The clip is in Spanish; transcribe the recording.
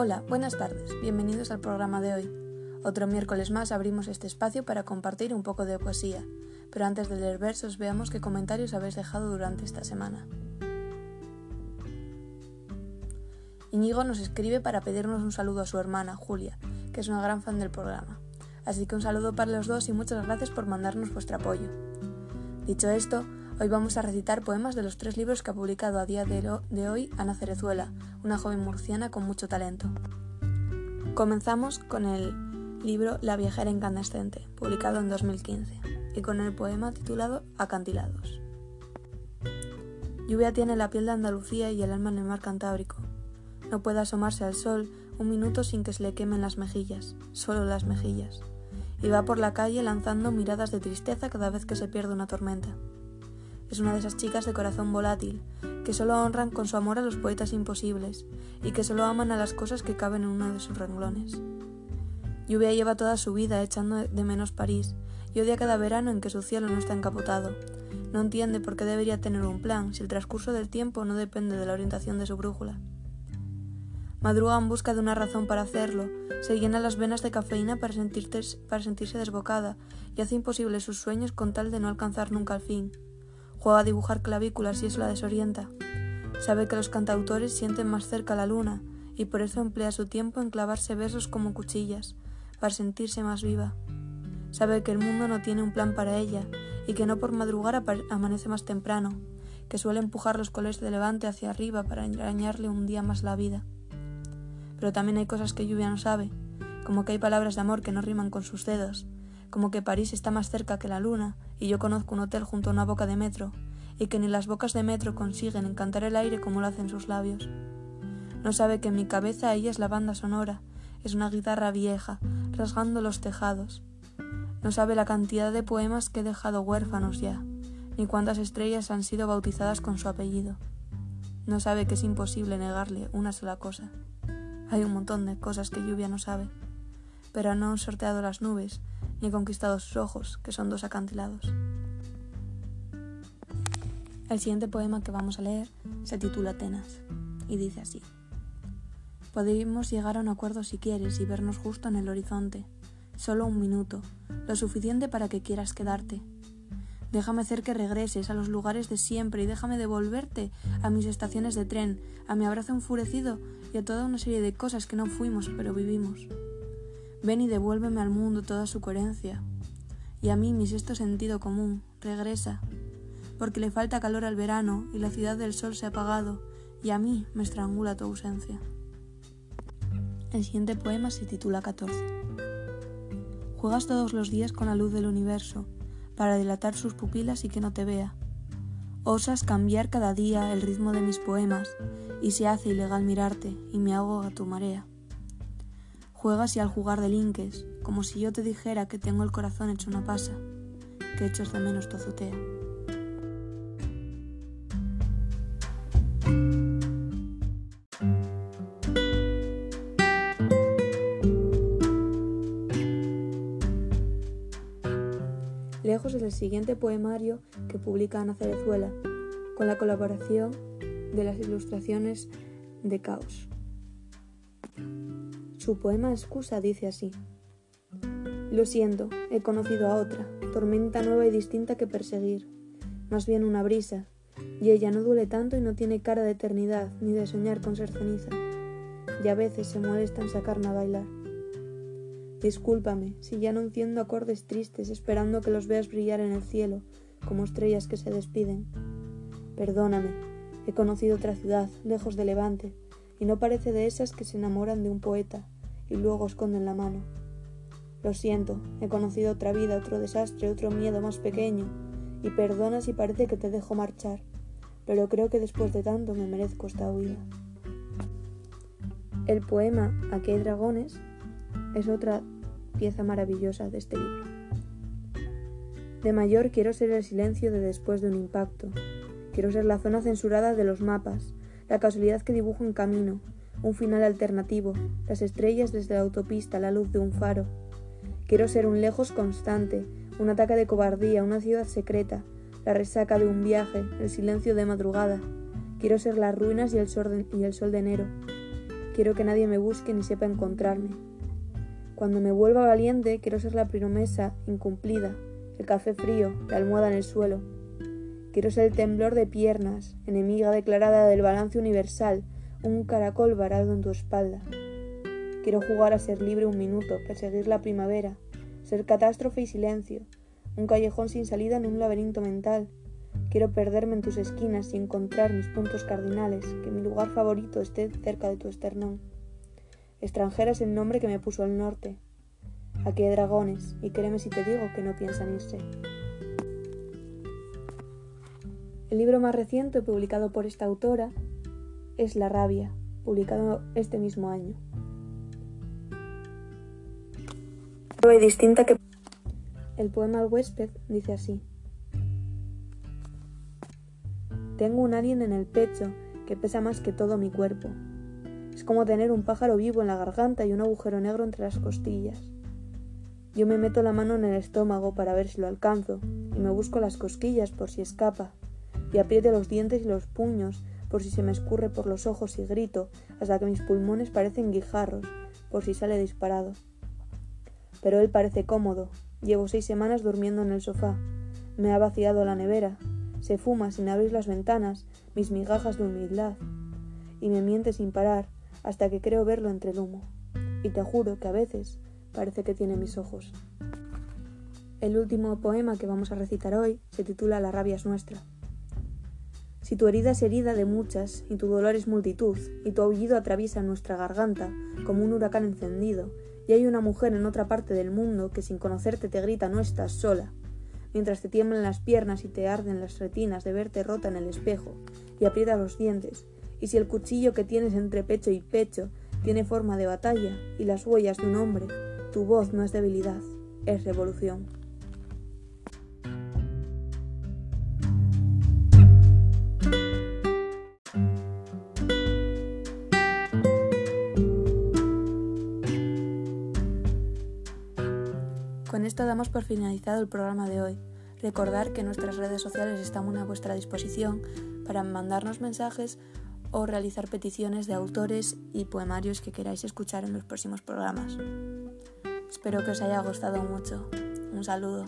Hola, buenas tardes, bienvenidos al programa de hoy. Otro miércoles más abrimos este espacio para compartir un poco de poesía, pero antes de leer versos veamos qué comentarios habéis dejado durante esta semana. Iñigo nos escribe para pedirnos un saludo a su hermana, Julia, que es una gran fan del programa. Así que un saludo para los dos y muchas gracias por mandarnos vuestro apoyo. Dicho esto, Hoy vamos a recitar poemas de los tres libros que ha publicado a día de hoy Ana Cerezuela, una joven murciana con mucho talento. Comenzamos con el libro La viajera incandescente, publicado en 2015, y con el poema titulado Acantilados. Lluvia tiene la piel de Andalucía y el alma en el mar Cantábrico. No puede asomarse al sol un minuto sin que se le quemen las mejillas, solo las mejillas, y va por la calle lanzando miradas de tristeza cada vez que se pierde una tormenta. Es una de esas chicas de corazón volátil, que solo honran con su amor a los poetas imposibles y que solo aman a las cosas que caben en uno de sus renglones. Lluvia lleva toda su vida echando de menos París y odia cada verano en que su cielo no está encapotado. No entiende por qué debería tener un plan si el transcurso del tiempo no depende de la orientación de su brújula. Madruga en busca de una razón para hacerlo, se llena las venas de cafeína para, para sentirse desbocada y hace imposible sus sueños con tal de no alcanzar nunca el fin. Juega a dibujar clavículas y eso la desorienta. Sabe que los cantautores sienten más cerca la luna y por eso emplea su tiempo en clavarse versos como cuchillas, para sentirse más viva. Sabe que el mundo no tiene un plan para ella y que no por madrugar amanece más temprano, que suele empujar los colores de levante hacia arriba para engañarle un día más la vida. Pero también hay cosas que Lluvia no sabe, como que hay palabras de amor que no riman con sus dedos, como que París está más cerca que la luna y yo conozco un hotel junto a una boca de metro, y que ni las bocas de metro consiguen encantar el aire como lo hacen sus labios. No sabe que en mi cabeza ella es la banda sonora, es una guitarra vieja, rasgando los tejados. No sabe la cantidad de poemas que he dejado huérfanos ya, ni cuántas estrellas han sido bautizadas con su apellido. No sabe que es imposible negarle una sola cosa. Hay un montón de cosas que lluvia no sabe, pero no han sorteado las nubes, ni conquistado sus ojos, que son dos acantilados. El siguiente poema que vamos a leer se titula Atenas y dice así. Podríamos llegar a un acuerdo si quieres y vernos justo en el horizonte, solo un minuto, lo suficiente para que quieras quedarte. Déjame hacer que regreses a los lugares de siempre y déjame devolverte a mis estaciones de tren, a mi abrazo enfurecido y a toda una serie de cosas que no fuimos pero vivimos. Ven y devuélveme al mundo toda su coherencia. Y a mí mi sexto sentido común, regresa. Porque le falta calor al verano y la ciudad del sol se ha apagado, y a mí me estrangula tu ausencia. El siguiente poema se titula 14. Juegas todos los días con la luz del universo, para dilatar sus pupilas y que no te vea. Osas cambiar cada día el ritmo de mis poemas, y se hace ilegal mirarte, y me ahogo a tu marea. Juegas y al jugar delinques, como si yo te dijera que tengo el corazón hecho una pasa, que echos de menos tu azotea. Lejos es el siguiente poemario que publica Ana Cerezuela, con la colaboración de las ilustraciones de Caos. Su poema Excusa dice así. Lo siento, he conocido a otra, tormenta nueva y distinta que perseguir, más bien una brisa, y ella no duele tanto y no tiene cara de eternidad ni de soñar con ser ceniza, y a veces se molesta en sacarme a bailar. Discúlpame si ya no acordes tristes esperando que los veas brillar en el cielo como estrellas que se despiden. Perdóname, he conocido otra ciudad, lejos de Levante, y no parece de esas que se enamoran de un poeta y luego esconden la mano. Lo siento, he conocido otra vida, otro desastre, otro miedo más pequeño, y perdona si parece que te dejo marchar, pero creo que después de tanto me merezco esta huida. El poema Aquí hay dragones es otra pieza maravillosa de este libro. De mayor quiero ser el silencio de después de un impacto. Quiero ser la zona censurada de los mapas, la casualidad que dibuja un camino, un final alternativo, las estrellas desde la autopista, la luz de un faro. Quiero ser un lejos constante, un ataque de cobardía, una ciudad secreta, la resaca de un viaje, el silencio de madrugada. Quiero ser las ruinas y el sol de, y el sol de enero. quiero que nadie me busque ni sepa encontrarme. Cuando me vuelva valiente, quiero ser la promesa incumplida, el café frío, la almohada en el suelo. Quiero ser el temblor de piernas, enemiga declarada del balance universal, un caracol varado en tu espalda. Quiero jugar a ser libre un minuto, perseguir la primavera, ser catástrofe y silencio, un callejón sin salida en un laberinto mental. Quiero perderme en tus esquinas y encontrar mis puntos cardinales, que mi lugar favorito esté cerca de tu esternón. Extranjera es el nombre que me puso el norte. Aquí hay dragones, y créeme si te digo que no piensan irse. El libro más reciente publicado por esta autora es La rabia, publicado este mismo año. distinta que el poema al huésped dice así. Tengo un alien en el pecho que pesa más que todo mi cuerpo. Es como tener un pájaro vivo en la garganta y un agujero negro entre las costillas. Yo me meto la mano en el estómago para ver si lo alcanzo, y me busco las cosquillas por si escapa, y apriete los dientes y los puños por si se me escurre por los ojos y grito hasta que mis pulmones parecen guijarros por si sale disparado. Pero él parece cómodo, Llevo seis semanas durmiendo en el sofá. Me ha vaciado la nevera. Se fuma sin abrir las ventanas mis migajas de humildad. Y me miente sin parar hasta que creo verlo entre el humo. Y te juro que a veces parece que tiene mis ojos. El último poema que vamos a recitar hoy se titula La rabia es nuestra. Si tu herida es herida de muchas, y tu dolor es multitud, y tu aullido atraviesa nuestra garganta como un huracán encendido, y hay una mujer en otra parte del mundo que sin conocerte te grita no estás sola, mientras te tiemblan las piernas y te arden las retinas de verte rota en el espejo, y aprieta los dientes, y si el cuchillo que tienes entre pecho y pecho tiene forma de batalla y las huellas de un hombre, tu voz no es debilidad, es revolución. Esto damos por finalizado el programa de hoy. Recordar que nuestras redes sociales están a vuestra disposición para mandarnos mensajes o realizar peticiones de autores y poemarios que queráis escuchar en los próximos programas. Espero que os haya gustado mucho. Un saludo.